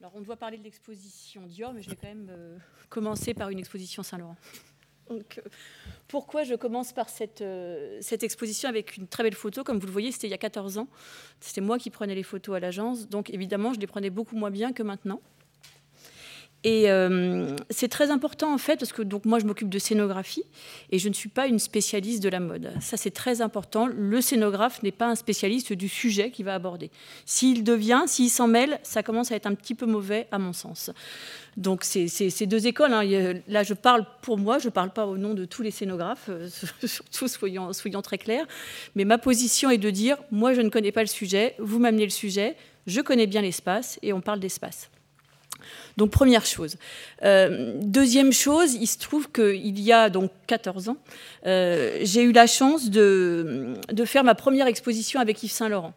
Alors, on doit parler de l'exposition Dior, mais je vais quand même euh, commencer par une exposition Saint-Laurent. Euh, pourquoi je commence par cette, euh, cette exposition avec une très belle photo? Comme vous le voyez, c'était il y a 14 ans. C'était moi qui prenais les photos à l'agence. Donc, évidemment, je les prenais beaucoup moins bien que maintenant. Et euh, c'est très important en fait parce que donc moi je m'occupe de scénographie et je ne suis pas une spécialiste de la mode. Ça c'est très important. Le scénographe n'est pas un spécialiste du sujet qu'il va aborder. S'il devient, s'il s'en mêle, ça commence à être un petit peu mauvais à mon sens. Donc c'est ces deux écoles. Hein. Là je parle pour moi, je ne parle pas au nom de tous les scénographes, euh, surtout soyons, soyons très clairs. Mais ma position est de dire moi je ne connais pas le sujet, vous m'amenez le sujet, je connais bien l'espace et on parle d'espace. Donc première chose. Euh, deuxième chose, il se trouve qu'il y a donc 14 ans, euh, j'ai eu la chance de, faire ma première exposition avec Yves Saint Laurent.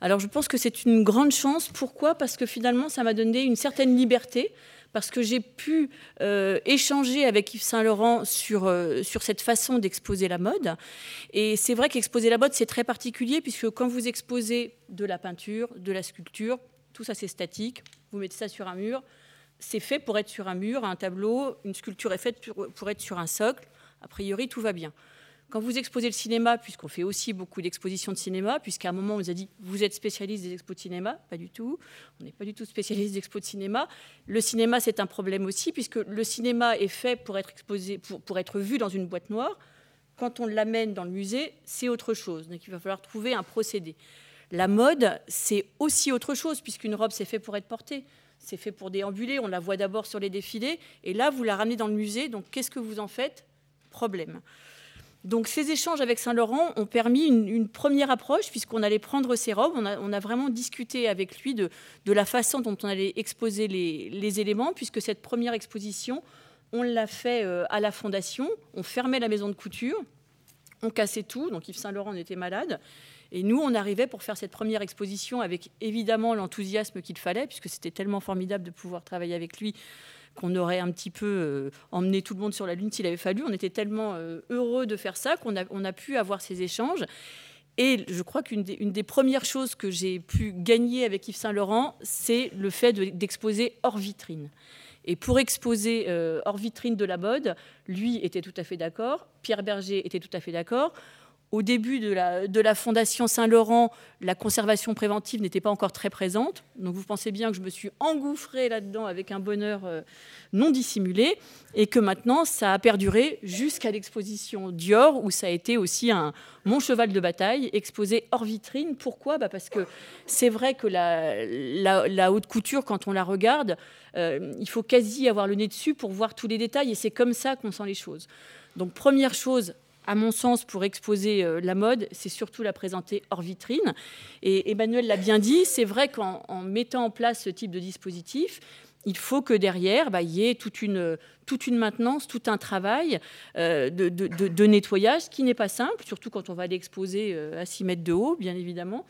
Alors je pense que c'est une grande chance. Pourquoi? Parce que finalement, ça m'a donné une certaine liberté parce que j'ai pu euh, échanger avec Yves Saint Laurent sur, sur cette façon d'exposer la mode. Et c'est vrai qu'exposer la mode, c'est très particulier, puisque quand vous exposez de la peinture, de la sculpture, tout ça c'est statique, vous mettez ça sur un mur, c'est fait pour être sur un mur, un tableau, une sculpture est faite pour être sur un socle. A priori, tout va bien. Quand vous exposez le cinéma, puisqu'on fait aussi beaucoup d'expositions de cinéma, puisqu'à un moment on nous a dit vous êtes spécialiste des expos de cinéma, pas du tout. On n'est pas du tout spécialiste des expos de cinéma. Le cinéma c'est un problème aussi, puisque le cinéma est fait pour être exposé, pour être vu dans une boîte noire. Quand on l'amène dans le musée, c'est autre chose. Donc il va falloir trouver un procédé. La mode, c'est aussi autre chose, puisqu'une robe c'est fait pour être portée. C'est fait pour déambuler, on la voit d'abord sur les défilés, et là, vous la ramenez dans le musée, donc qu'est-ce que vous en faites? Problème. Donc ces échanges avec Saint-Laurent ont permis une, première approche, puisqu'on allait prendre ses robes, on a, vraiment discuté avec lui de, la façon dont on allait exposer les, éléments, puisque cette première exposition, on l'a fait euh, à la fondation, on fermait la maison de couture, on cassait tout, donc Yves Saint-Laurent était malade, et nous, on arrivait pour faire cette première exposition avec évidemment l'enthousiasme qu'il fallait, puisque c'était tellement formidable de pouvoir travailler avec lui qu'on aurait un petit peu euh, emmené tout le monde sur la Lune s'il avait fallu. On était tellement euh, heureux de faire ça qu'on a, pu avoir ces échanges. Et je crois qu'une des, premières choses que j'ai pu gagner avec Yves Saint-Laurent, c'est le fait d'exposer hors vitrine. Et pour exposer euh, hors vitrine de la mode, lui était tout à fait d'accord, Pierre Berger était tout à fait d'accord au début de la, Fondation Saint-Laurent, la conservation préventive n'était pas encore très présente. Donc vous pensez bien que je me suis engouffrée là-dedans avec un bonheur euh, non dissimulé et que maintenant ça a perduré jusqu'à l'exposition Dior où ça a été aussi un, mon cheval de bataille exposé hors vitrine. Pourquoi? Bah Parce que c'est vrai que la, haute couture, quand on la regarde, euh, il faut quasi avoir le nez dessus pour voir tous les détails et c'est comme ça qu'on sent les choses. Donc première chose, à mon sens, pour exposer euh, la mode, c'est surtout la présenter hors vitrine. Et Emmanuel l'a bien dit, c'est vrai qu'en mettant en place ce type de dispositif, il faut que derrière, bah, il y ait toute une, maintenance, tout un travail euh, de, nettoyage qui n'est pas simple, surtout quand on va l'exposer euh, à 6 mètres de haut, bien évidemment.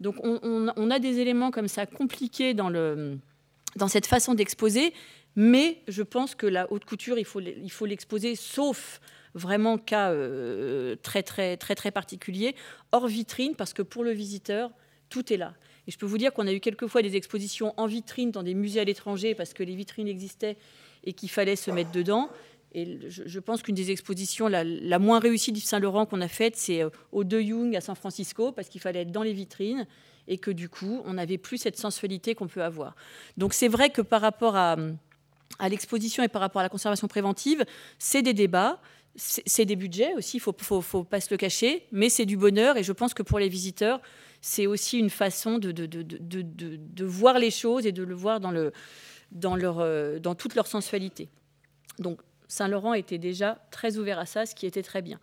Donc on, a des éléments comme ça compliqués dans cette façon d'exposer, mais je pense que la haute couture, il faut l'exposer, sauf vraiment cas euh, très, très, très, très particulier, hors vitrine, parce que pour le visiteur, tout est là. Et je peux vous dire qu'on a eu quelquefois des expositions en vitrine dans des musées à l'étranger, parce que les vitrines existaient et qu'il fallait se mettre dedans. Et je, pense qu'une des expositions la, moins réussie d'Yves Saint-Laurent qu'on a faite, c'est euh, au De Young à San Francisco, parce qu'il fallait être dans les vitrines et que du coup, on n'avait plus cette sensualité qu'on peut avoir. Donc c'est vrai que par rapport à, à l'exposition et par rapport à la conservation préventive, c'est des débats c'est des budgets aussi, il faut, faut, pas se le cacher, mais c'est du bonheur et je pense que pour les visiteurs, c'est aussi une façon de, voir les choses et de le voir euh, dans toute leur sensualité. Donc Saint-Laurent était déjà très ouvert à ça, ce qui était très bien.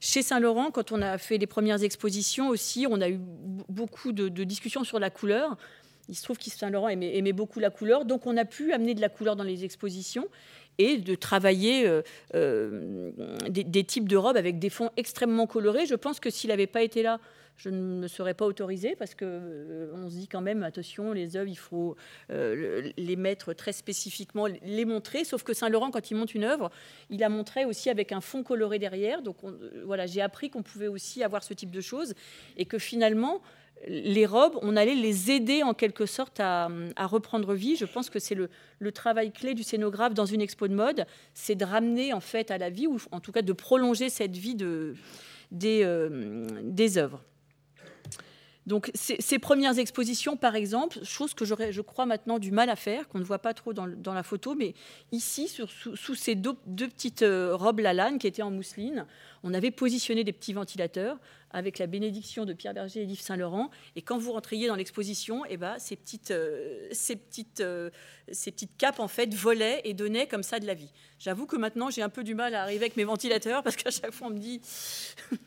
Chez Saint-Laurent, quand on a fait les premières expositions aussi, on a eu beaucoup de, discussions sur la couleur. Il se trouve que Saint-Laurent aimait, beaucoup la couleur, donc on a pu amener de la couleur dans les expositions et de travailler euh, euh, des, types de robes avec des fonds extrêmement colorés. Je pense que s'il n'avait pas été là, je ne me serais pas autorisée parce que euh, on se dit quand même attention les œuvres il faut les mettre très spécifiquement les montrer sauf que Saint Laurent quand il monte une œuvre il a montré aussi avec un fond coloré derrière donc voilà j'ai appris qu'on pouvait aussi avoir ce type de choses et que finalement les robes, on allait les aider en quelque sorte à, reprendre vie. Je pense que c'est le, travail clé du scénographe dans une expo de mode, c'est de ramener en fait à la vie, ou en tout cas de prolonger cette vie euh, des œuvres. Donc ces, premières expositions, par exemple, chose que j'aurais, je crois maintenant, du mal à faire, qu'on ne voit pas trop dans, la photo, mais ici, sous, ces deux, petites euh, robes la qui étaient en mousseline, on avait positionné des petits ventilateurs avec la bénédiction de Pierre Berger et d'Yves Saint-Laurent. Et quand vous rentriez dans l'exposition, eh ben, ces, petites, euh, ces, petites, euh, ces petites capes en fait volaient et donnaient comme ça de la vie. J'avoue que maintenant j'ai un peu du mal à arriver avec mes ventilateurs parce qu'à chaque fois on me dit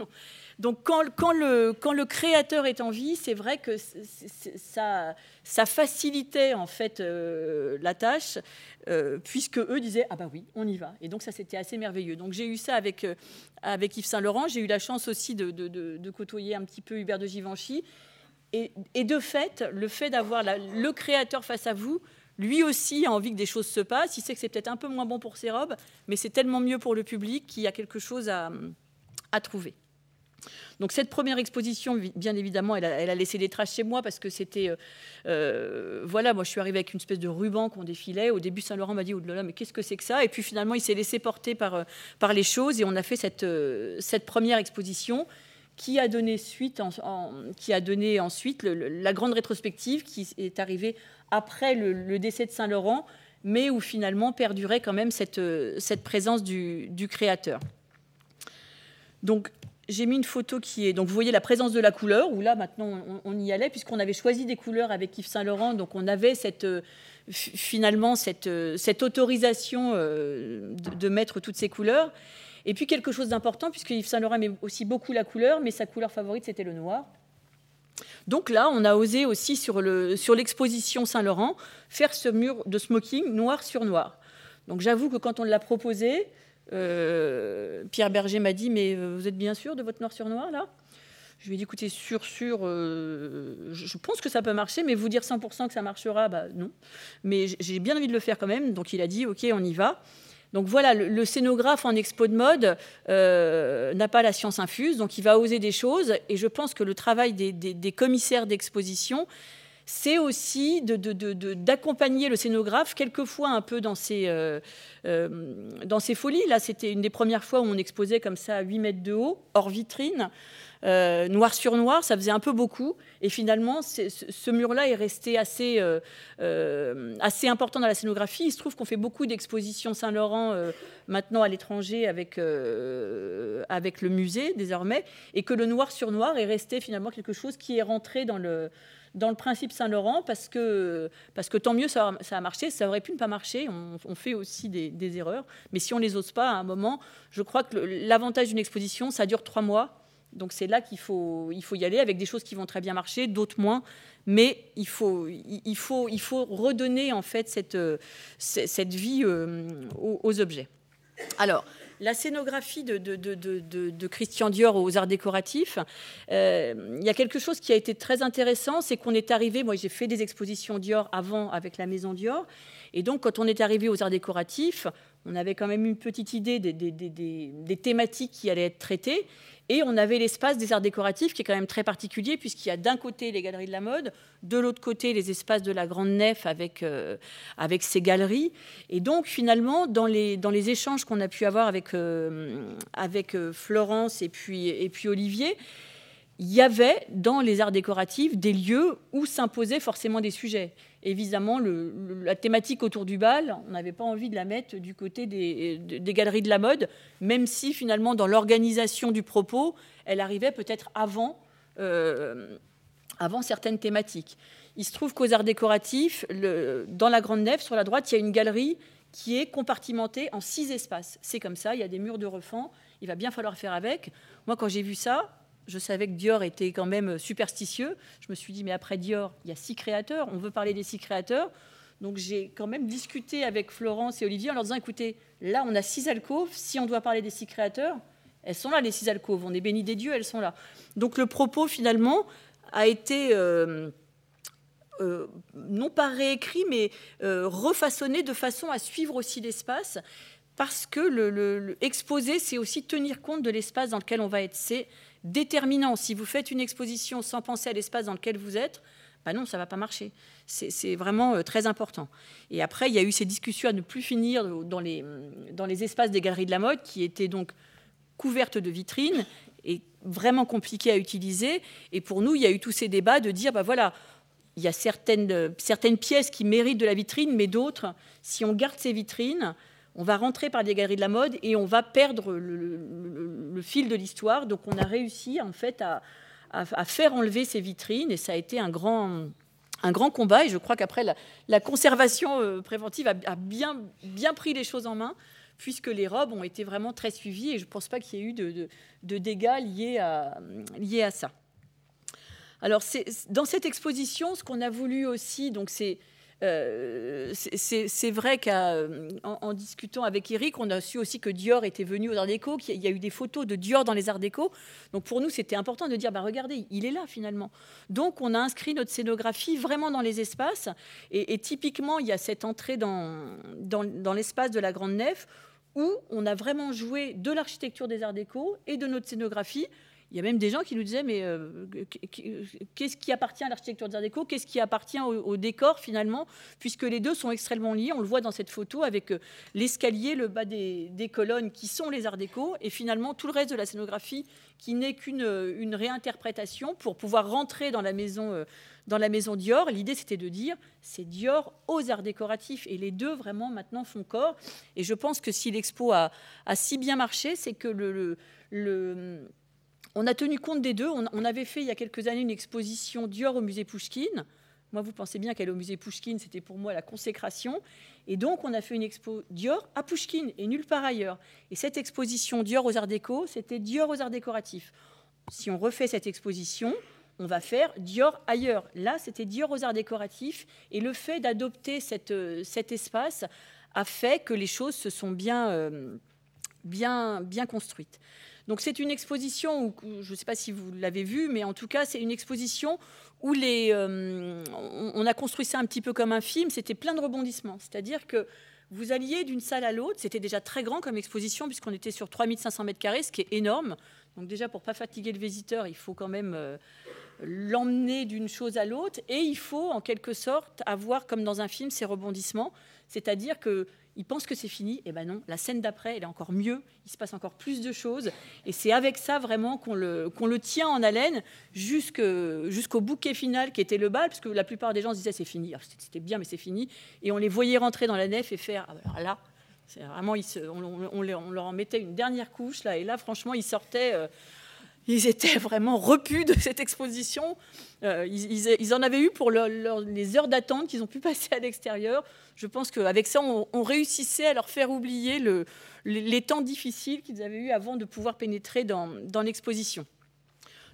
Donc quand, le, quand, le, créateur est en vie, c'est vrai que ça, ça, facilitait en fait euh, la tâche, euh, puisque eux disaient ah bah oui, on y va. Et donc ça c'était assez merveilleux. Donc j'ai eu ça avec, euh, avec Yves Saint Laurent. J'ai eu la chance aussi de, de, côtoyer un petit peu Hubert de Givenchy. Et, et de fait, le fait d'avoir le créateur face à vous, lui aussi a envie que des choses se passent. Il sait que c'est peut-être un peu moins bon pour ses robes, mais c'est tellement mieux pour le public qu'il y a quelque chose à, à trouver. Donc cette première exposition, bien évidemment, elle a, laissé des traces chez moi parce que c'était, euh, euh, voilà, moi je suis arrivée avec une espèce de ruban qu'on défilait. Au début, Saint Laurent m'a dit, oh là là, mais qu'est-ce que c'est que ça? Et puis finalement, il s'est laissé porter par, euh, par les choses et on a fait cette, cette première exposition qui a donné suite, qui a donné ensuite la grande rétrospective qui est arrivée après le, décès de Saint Laurent, mais où finalement perdurait quand même cette, cette présence du, du créateur. Donc j'ai mis une photo qui est. Donc, vous voyez la présence de la couleur, où là, maintenant, on, y allait, puisqu'on avait choisi des couleurs avec Yves Saint-Laurent. Donc, on avait cette, euh, finalement cette, euh, cette autorisation euh, de, mettre toutes ces couleurs. Et puis, quelque chose d'important, puisque Yves Saint-Laurent aimait aussi beaucoup la couleur, mais sa couleur favorite, c'était le noir. Donc là, on a osé aussi sur l'exposition sur Saint-Laurent faire ce mur de smoking noir sur noir. Donc j'avoue que quand on l'a proposé, euh, Pierre Berger m'a dit Mais euh, vous êtes bien sûr de votre noir sur noir là? Je lui ai dit, écoutez, sûr, sûr, euh, je pense que ça peut marcher, mais vous dire 100% que ça marchera, bah non. Mais j'ai bien envie de le faire quand même. Donc il a dit, ok, on y va. Donc voilà, le, scénographe en expo de mode n'a pas la science infuse, donc il va oser des choses. Et je pense que le travail des commissaires d'exposition, c'est aussi d'accompagner le scénographe, quelquefois un peu dans ses, euh, euh, dans ses folies. Là, c'était une des premières fois où on exposait comme ça à 8 mètres de haut, hors vitrine. Euh, noir sur noir, ça faisait un peu beaucoup. Et finalement, ce mur-là est resté assez, assez important dans la scénographie. Il se trouve qu'on fait beaucoup d'expositions Saint-Laurent maintenant à l'étranger avec, avec le musée désormais, et que le noir sur noir est resté finalement quelque chose qui est rentré dans le, dans le principe Saint-Laurent parce que, parce que tant mieux, ça, a marché. Ça aurait pu ne pas marcher. On, fait aussi des, erreurs. Mais si on les ose pas à un moment, je crois que l'avantage d'une exposition, ça dure trois mois. Donc c'est là qu'il faut, il faut y aller avec des choses qui vont très bien marcher, d'autres moins. Mais il faut, il faut, il faut redonner en fait cette, cette vie euh, aux objets. Alors, la scénographie de, Christian Dior aux arts décoratifs, euh, il y a quelque chose qui a été très intéressant, c'est qu'on est arrivé, moi j'ai fait des expositions Dior avant avec la maison Dior, et donc quand on est arrivé aux arts décoratifs, on avait quand même une petite idée des thématiques qui allaient être traitées, et on avait l'espace des arts décoratifs qui est quand même très particulier puisqu'il y a d'un côté les galeries de la mode, de l'autre côté les espaces de la grande nef avec, euh, avec ces galeries. Et donc finalement, dans les, dans les échanges qu'on a pu avoir avec, euh, avec euh, Florence et puis, et puis Olivier, il y avait dans les arts décoratifs des lieux où s'imposaient forcément des sujets. Évidemment, la thématique autour du bal, on n'avait pas envie de la mettre du côté des, galeries de la mode, même si finalement, dans l'organisation du propos, elle arrivait peut-être avant, euh, certaines thématiques. Il se trouve qu'aux arts décoratifs, dans la grande nef, sur la droite, il y a une galerie qui est compartimentée en six espaces. C'est comme ça, il y a des murs de refend, il va bien falloir faire avec. Moi, quand j'ai vu ça, je savais que Dior était quand même superstitieux. Je me suis dit, mais après Dior, il y a six créateurs. On veut parler des six créateurs. Donc j'ai quand même discuté avec Florence et Olivier en leur disant, écoutez, là, on a six alcôves. Si on doit parler des six créateurs, elles sont là, les six alcôves. On est bénis des dieux, elles sont là. Donc le propos, finalement, a été... Euh, euh, non pas réécrit, mais euh, refaçonné de façon à suivre aussi l'espace, parce que le, c'est aussi tenir compte de l'espace dans lequel on va être. C'est déterminant. Si vous faites une exposition sans penser à l'espace dans lequel vous êtes, bah non, ça ne va pas marcher. C'est vraiment euh, très important. Et après, il y a eu ces discussions à ne plus finir dans les, dans les espaces des galeries de la mode qui étaient donc couvertes de vitrines et vraiment compliquées à utiliser. Et pour nous, il y a eu tous ces débats de dire, bah voilà, il y a certaines, certaines pièces qui méritent de la vitrine, mais d'autres, si on garde ces vitrines, on va rentrer par des galeries de la mode et on va perdre le, fil de l'histoire. Donc on a réussi en fait à, faire enlever ces vitrines et ça a été un grand, un grand combat. Et je crois qu'après, la, conservation euh, préventive a, bien, bien pris les choses en main puisque les robes ont été vraiment très suivies et je ne pense pas qu'il y ait eu de, de dégâts liés à, liés à ça. Alors, dans cette exposition, ce qu'on a voulu aussi, donc c'est euh, c'est vrai qu'en discutant avec Eric, on a su aussi que Dior était venu aux Arts Déco, qu'il y a eu des photos de Dior dans les Arts Déco. Donc pour nous, c'était important de dire, bah, regardez, il est là finalement. Donc on a inscrit notre scénographie vraiment dans les espaces. Et, typiquement, il y a cette entrée dans, dans l'espace de la Grande Nef où on a vraiment joué de l'architecture des Arts Déco et de notre scénographie il y a même des gens qui nous disaient, mais euh, qu'est-ce qui appartient à l'architecture des Arts déco? Qu'est-ce qui appartient au, décor finalement? Puisque les deux sont extrêmement liés. On le voit dans cette photo avec euh, l'escalier, le bas des, colonnes qui sont les Arts déco, et finalement tout le reste de la scénographie qui n'est qu'une euh, réinterprétation pour pouvoir rentrer dans la maison. dans la maison Dior, l'idée c'était de dire c'est Dior aux arts décoratifs et les deux vraiment maintenant font corps. Et je pense que si l'expo a, si bien marché, c'est que le on a tenu compte des deux. On, avait fait il y a quelques années une exposition Dior au musée Pouchkine. Moi, vous pensez bien qu'elle au musée Pouchkine, c'était pour moi la consécration. Et donc, on a fait une expo Dior à Pouchkine et nulle part ailleurs. Et cette exposition Dior aux arts déco, c'était Dior aux arts décoratifs. Si on refait cette exposition, on va faire Dior ailleurs. Là, c'était Dior aux arts décoratifs. Et le fait d'adopter euh, cet espace a fait que les choses se sont bien, euh, construites. Donc c'est une exposition, où, je ne sais pas si vous l'avez vue, mais en tout cas c'est une exposition où euh, on a construit ça un petit peu comme un film, c'était plein de rebondissements. C'est-à-dire que vous alliez d'une salle à l'autre, c'était déjà très grand comme exposition puisqu'on était sur 3500 mètres carrés, ce qui est énorme. Donc déjà pour pas fatiguer le visiteur, il faut quand même euh, l'emmener d'une chose à l'autre et il faut en quelque sorte avoir comme dans un film ces rebondissements, c'est-à-dire que il pense que c'est fini. Et ben non, la scène d'après, elle est encore mieux. Il se passe encore plus de choses. Et c'est avec ça vraiment qu'on le, qu'on le tient en haleine jusqu'au bouquet final qui était le bal, parce que la plupart des gens se disaient c'est fini. C'était bien, mais c'est fini. Et on les voyait rentrer dans la nef et faire ah, alors là. Vraiment, on, leur en mettait une dernière couche là, et là, franchement, ils sortaient. Euh, ils étaient vraiment repus de cette exposition. Euh, ils, en avaient eu pour les heures d'attente qu'ils ont pu passer à l'extérieur. Je pense qu'avec ça, on, réussissait à leur faire oublier les, temps difficiles qu'ils avaient eu avant de pouvoir pénétrer dans, l'exposition.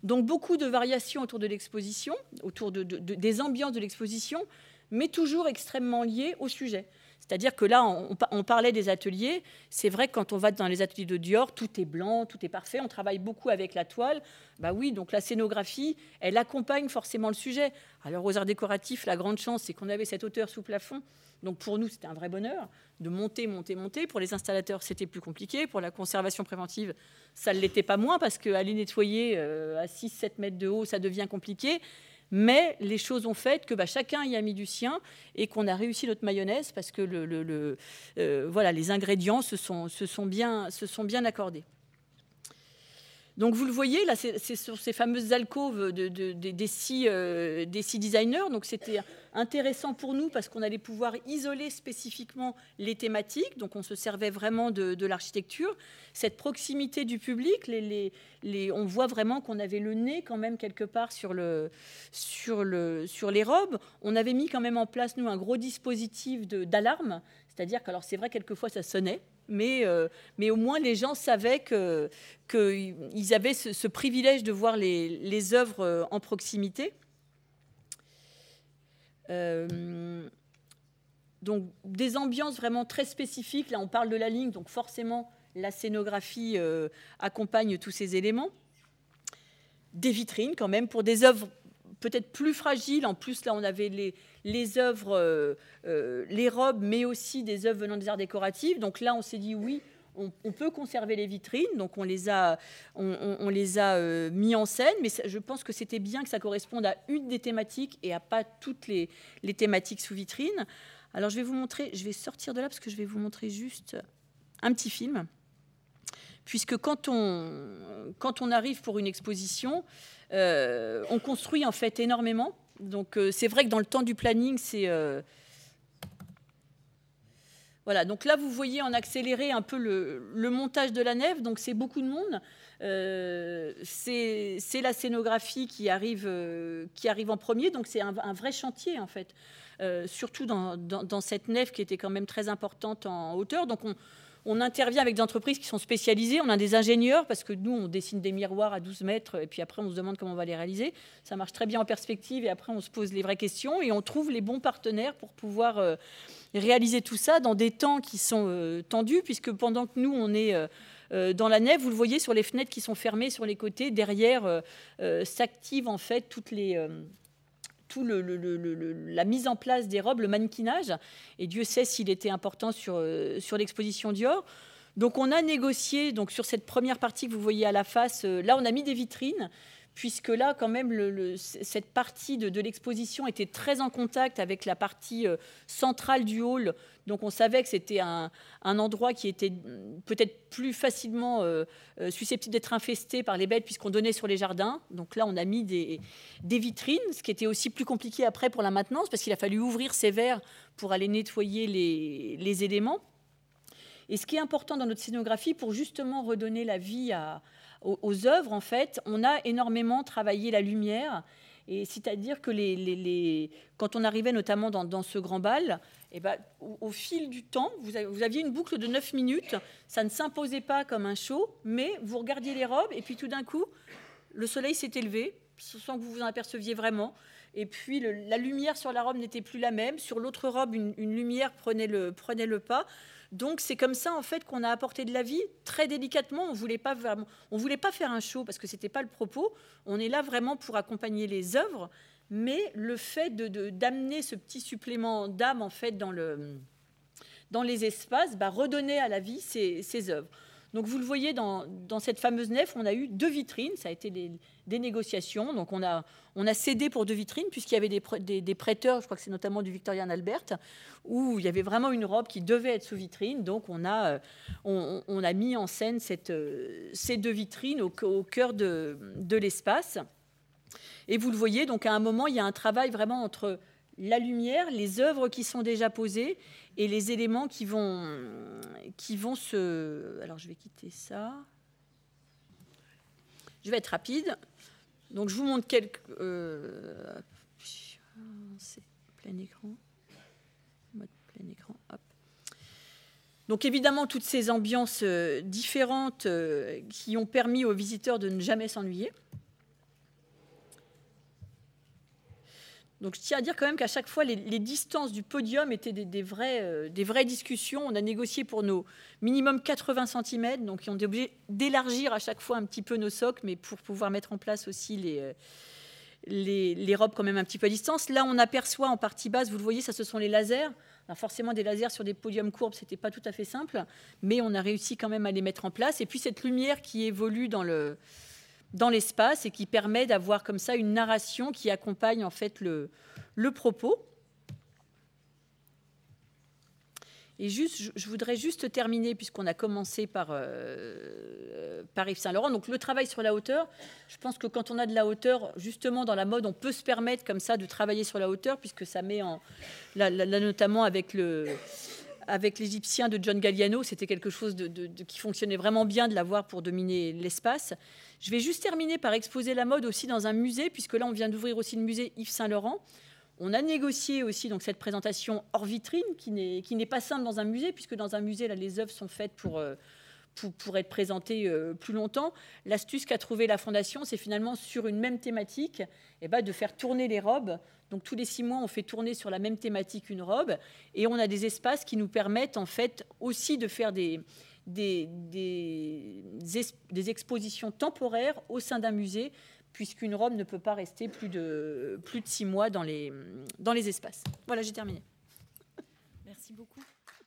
Donc beaucoup de variations autour de l'exposition, autour des ambiances de l'exposition, mais toujours extrêmement liées au sujet. C'est-à-dire que là, on, parlait des ateliers. C'est vrai que quand on va dans les ateliers de Dior, tout est blanc, tout est parfait. On travaille beaucoup avec la toile. Bah oui, donc la scénographie, elle accompagne forcément le sujet. Alors aux arts décoratifs, la grande chance, c'est qu'on avait cette hauteur sous plafond. Donc pour nous, c'était un vrai bonheur de monter, monter, monter. Pour les installateurs, c'était plus compliqué. Pour la conservation préventive, ça ne l'était pas moins parce qu'aller nettoyer euh, à 6-7 mètres de haut, ça devient compliqué mais les choses ont fait que bah, chacun y a mis du sien et qu'on a réussi notre mayonnaise parce que euh, voilà, les ingrédients se sont bien accordés. Donc vous le voyez, là, c'est sur ces fameuses alcôves de, des, six, euh, des, designers. Donc c'était intéressant pour nous parce qu'on allait pouvoir isoler spécifiquement les thématiques. Donc on se servait vraiment de, l'architecture. Cette proximité du public, on voit vraiment qu'on avait le nez quand même quelque part sur, sur les robes. On avait mis quand même en place, nous, un gros dispositif d'alarme. C'est-à-dire que, alors c'est vrai, quelquefois ça sonnait mais, euh, mais au moins les gens savaient qu'ils avaient ce, privilège de voir les, les œuvres euh, en proximité. Euh, donc des ambiances vraiment très spécifiques. Là, on parle de la ligne, donc forcément, la scénographie accompagne tous ces éléments. Des vitrines, quand même, pour des œuvres peut-être plus fragiles. En plus, là, on avait les, les œuvres, euh, euh, les robes, mais aussi des œuvres venant des arts décoratifs. Donc là, on s'est dit oui, on, peut conserver les vitrines, donc on les a, on, les a euh, mis en scène, mais je pense que c'était bien que ça corresponde à une des thématiques et à pas toutes les, thématiques sous vitrine. Alors je vais vous montrer, je vais sortir de là parce que je vais vous montrer juste un petit film, puisque quand on, quand on arrive pour une exposition, on construit en fait énormément. Donc euh, c'est vrai que dans le temps du planning, c'est voilà, donc là, vous voyez en accéléré un peu le, montage de la nef, donc c'est beaucoup de monde. Euh, c'est la scénographie qui arrive, euh, qui arrive en premier, donc c'est un, vrai chantier en fait, euh, surtout dans, dans, cette nef qui était quand même très importante en hauteur. Donc on, on intervient avec des entreprises qui sont spécialisées. On a des ingénieurs parce que nous, on dessine des miroirs à 12 mètres et puis après, on se demande comment on va les réaliser. Ça marche très bien en perspective et après, on se pose les vraies questions et on trouve les bons partenaires pour pouvoir euh, réaliser tout ça dans des temps qui sont euh, tendus puisque pendant que nous, on est euh, dans la nef, vous le voyez sur les fenêtres qui sont fermées sur les côtés, derrière s'activent en fait toutes les tout la mise en place des robes, le mannequinage. Et Dieu sait s'il était important sur, euh, sur l'exposition Dior. Donc on a négocié donc sur cette première partie que vous voyez à la face. Euh, là, on a mis des vitrines puisque là, quand même, cette partie de, l'exposition était très en contact avec la partie euh, centrale du hall. Donc on savait que c'était un, endroit qui était peut-être plus facilement euh, euh, susceptible d'être infesté par les bêtes puisqu'on donnait sur les jardins. Donc là, on a mis des, vitrines, ce qui était aussi plus compliqué après pour la maintenance parce qu'il a fallu ouvrir ces verres pour aller nettoyer les éléments. Et ce qui est important dans notre scénographie, pour justement redonner la vie à, aux, œuvres, en fait, on a énormément travaillé la lumière. Et c'est-à-dire que les, quand on arrivait notamment dans, ce grand bal, eh ben, au, fil du temps, vous, aviez une boucle de 9 minutes. Ça ne s'imposait pas comme un show, mais vous regardiez les robes et puis tout d'un coup, le soleil s'est élevé sans que vous vous en aperceviez vraiment. Et puis la lumière sur la robe n'était plus la même. Sur l'autre robe, une, une, lumière prenait le, prenait le pas. Donc c'est comme ça en fait qu'on a apporté de la vie très délicatement. On voulait pas on voulait pas faire un show parce que c'était pas le propos. On est là vraiment pour accompagner les œuvres, mais le fait de d'amener ce petit supplément d'âme en fait dans le dans les espaces, bah, redonner à la vie ces, ces œuvres. Donc vous le voyez dans, cette fameuse nef, on a eu deux vitrines, ça a été des, négociations. Donc on a, on a cédé pour deux vitrines puisqu'il y avait des, prêteurs, je crois que c'est notamment du Victorian Albert, où il y avait vraiment une robe qui devait être sous vitrine. Donc on a, on, on a mis en scène cette, ces deux vitrines au, au cœur de, de l'espace. Et vous le voyez, donc à un moment, il y a un travail vraiment entre la lumière, les œuvres qui sont déjà posées et les éléments qui vont, qui vont se... Alors je vais quitter ça. Je vais être rapide. Donc je vous montre quelques... Euh, c'est plein écran. Mode plein écran. Donc évidemment, toutes ces ambiances euh, différentes euh, qui ont permis aux visiteurs de ne jamais s'ennuyer. Donc je tiens à dire quand même qu'à chaque fois, les, distances du podium étaient des, vraies, euh, des vraies discussions. On a négocié pour nos minimum 80 cm, donc on est obligé d'élargir à chaque fois un petit peu nos socles, mais pour pouvoir mettre en place aussi les, euh, les, robes quand même un petit peu à distance. Là, on aperçoit en partie basse, vous le voyez, ça ce sont les lasers. Alors forcément, des lasers sur des podiums courbes, c'était pas tout à fait simple, mais on a réussi quand même à les mettre en place. Et puis cette lumière qui évolue dans le dans l'espace et qui permet d'avoir comme ça une narration qui accompagne en fait le, le propos. Et juste, je voudrais juste terminer, puisqu'on a commencé par, euh, Yves Saint-Laurent. Donc le travail sur la hauteur, je pense que quand on a de la hauteur, justement dans la mode, on peut se permettre comme ça de travailler sur la hauteur, puisque ça met en... Là, notamment avec le, avec l'Égyptien de John Galliano, c'était quelque chose qui fonctionnait vraiment bien de l'avoir pour dominer l'espace. Je vais juste terminer par exposer la mode aussi dans un musée, puisque là, on vient d'ouvrir aussi le musée Yves Saint-Laurent. On a négocié aussi donc cette présentation hors vitrine, qui n'est pas simple dans un musée, puisque dans un musée, là, les œuvres sont faites pour, euh, pour, être présentées euh, plus longtemps. L'astuce qu'a trouvé la Fondation, c'est finalement sur une même thématique, eh ben, de faire tourner les robes. Donc tous les six mois, on fait tourner sur la même thématique une robe, et on a des espaces qui nous permettent en fait aussi de faire des, expositions temporaires au sein d'un musée, puisqu'une robe ne peut pas rester plus de, six mois dans les espaces. Voilà, j'ai terminé. Merci beaucoup.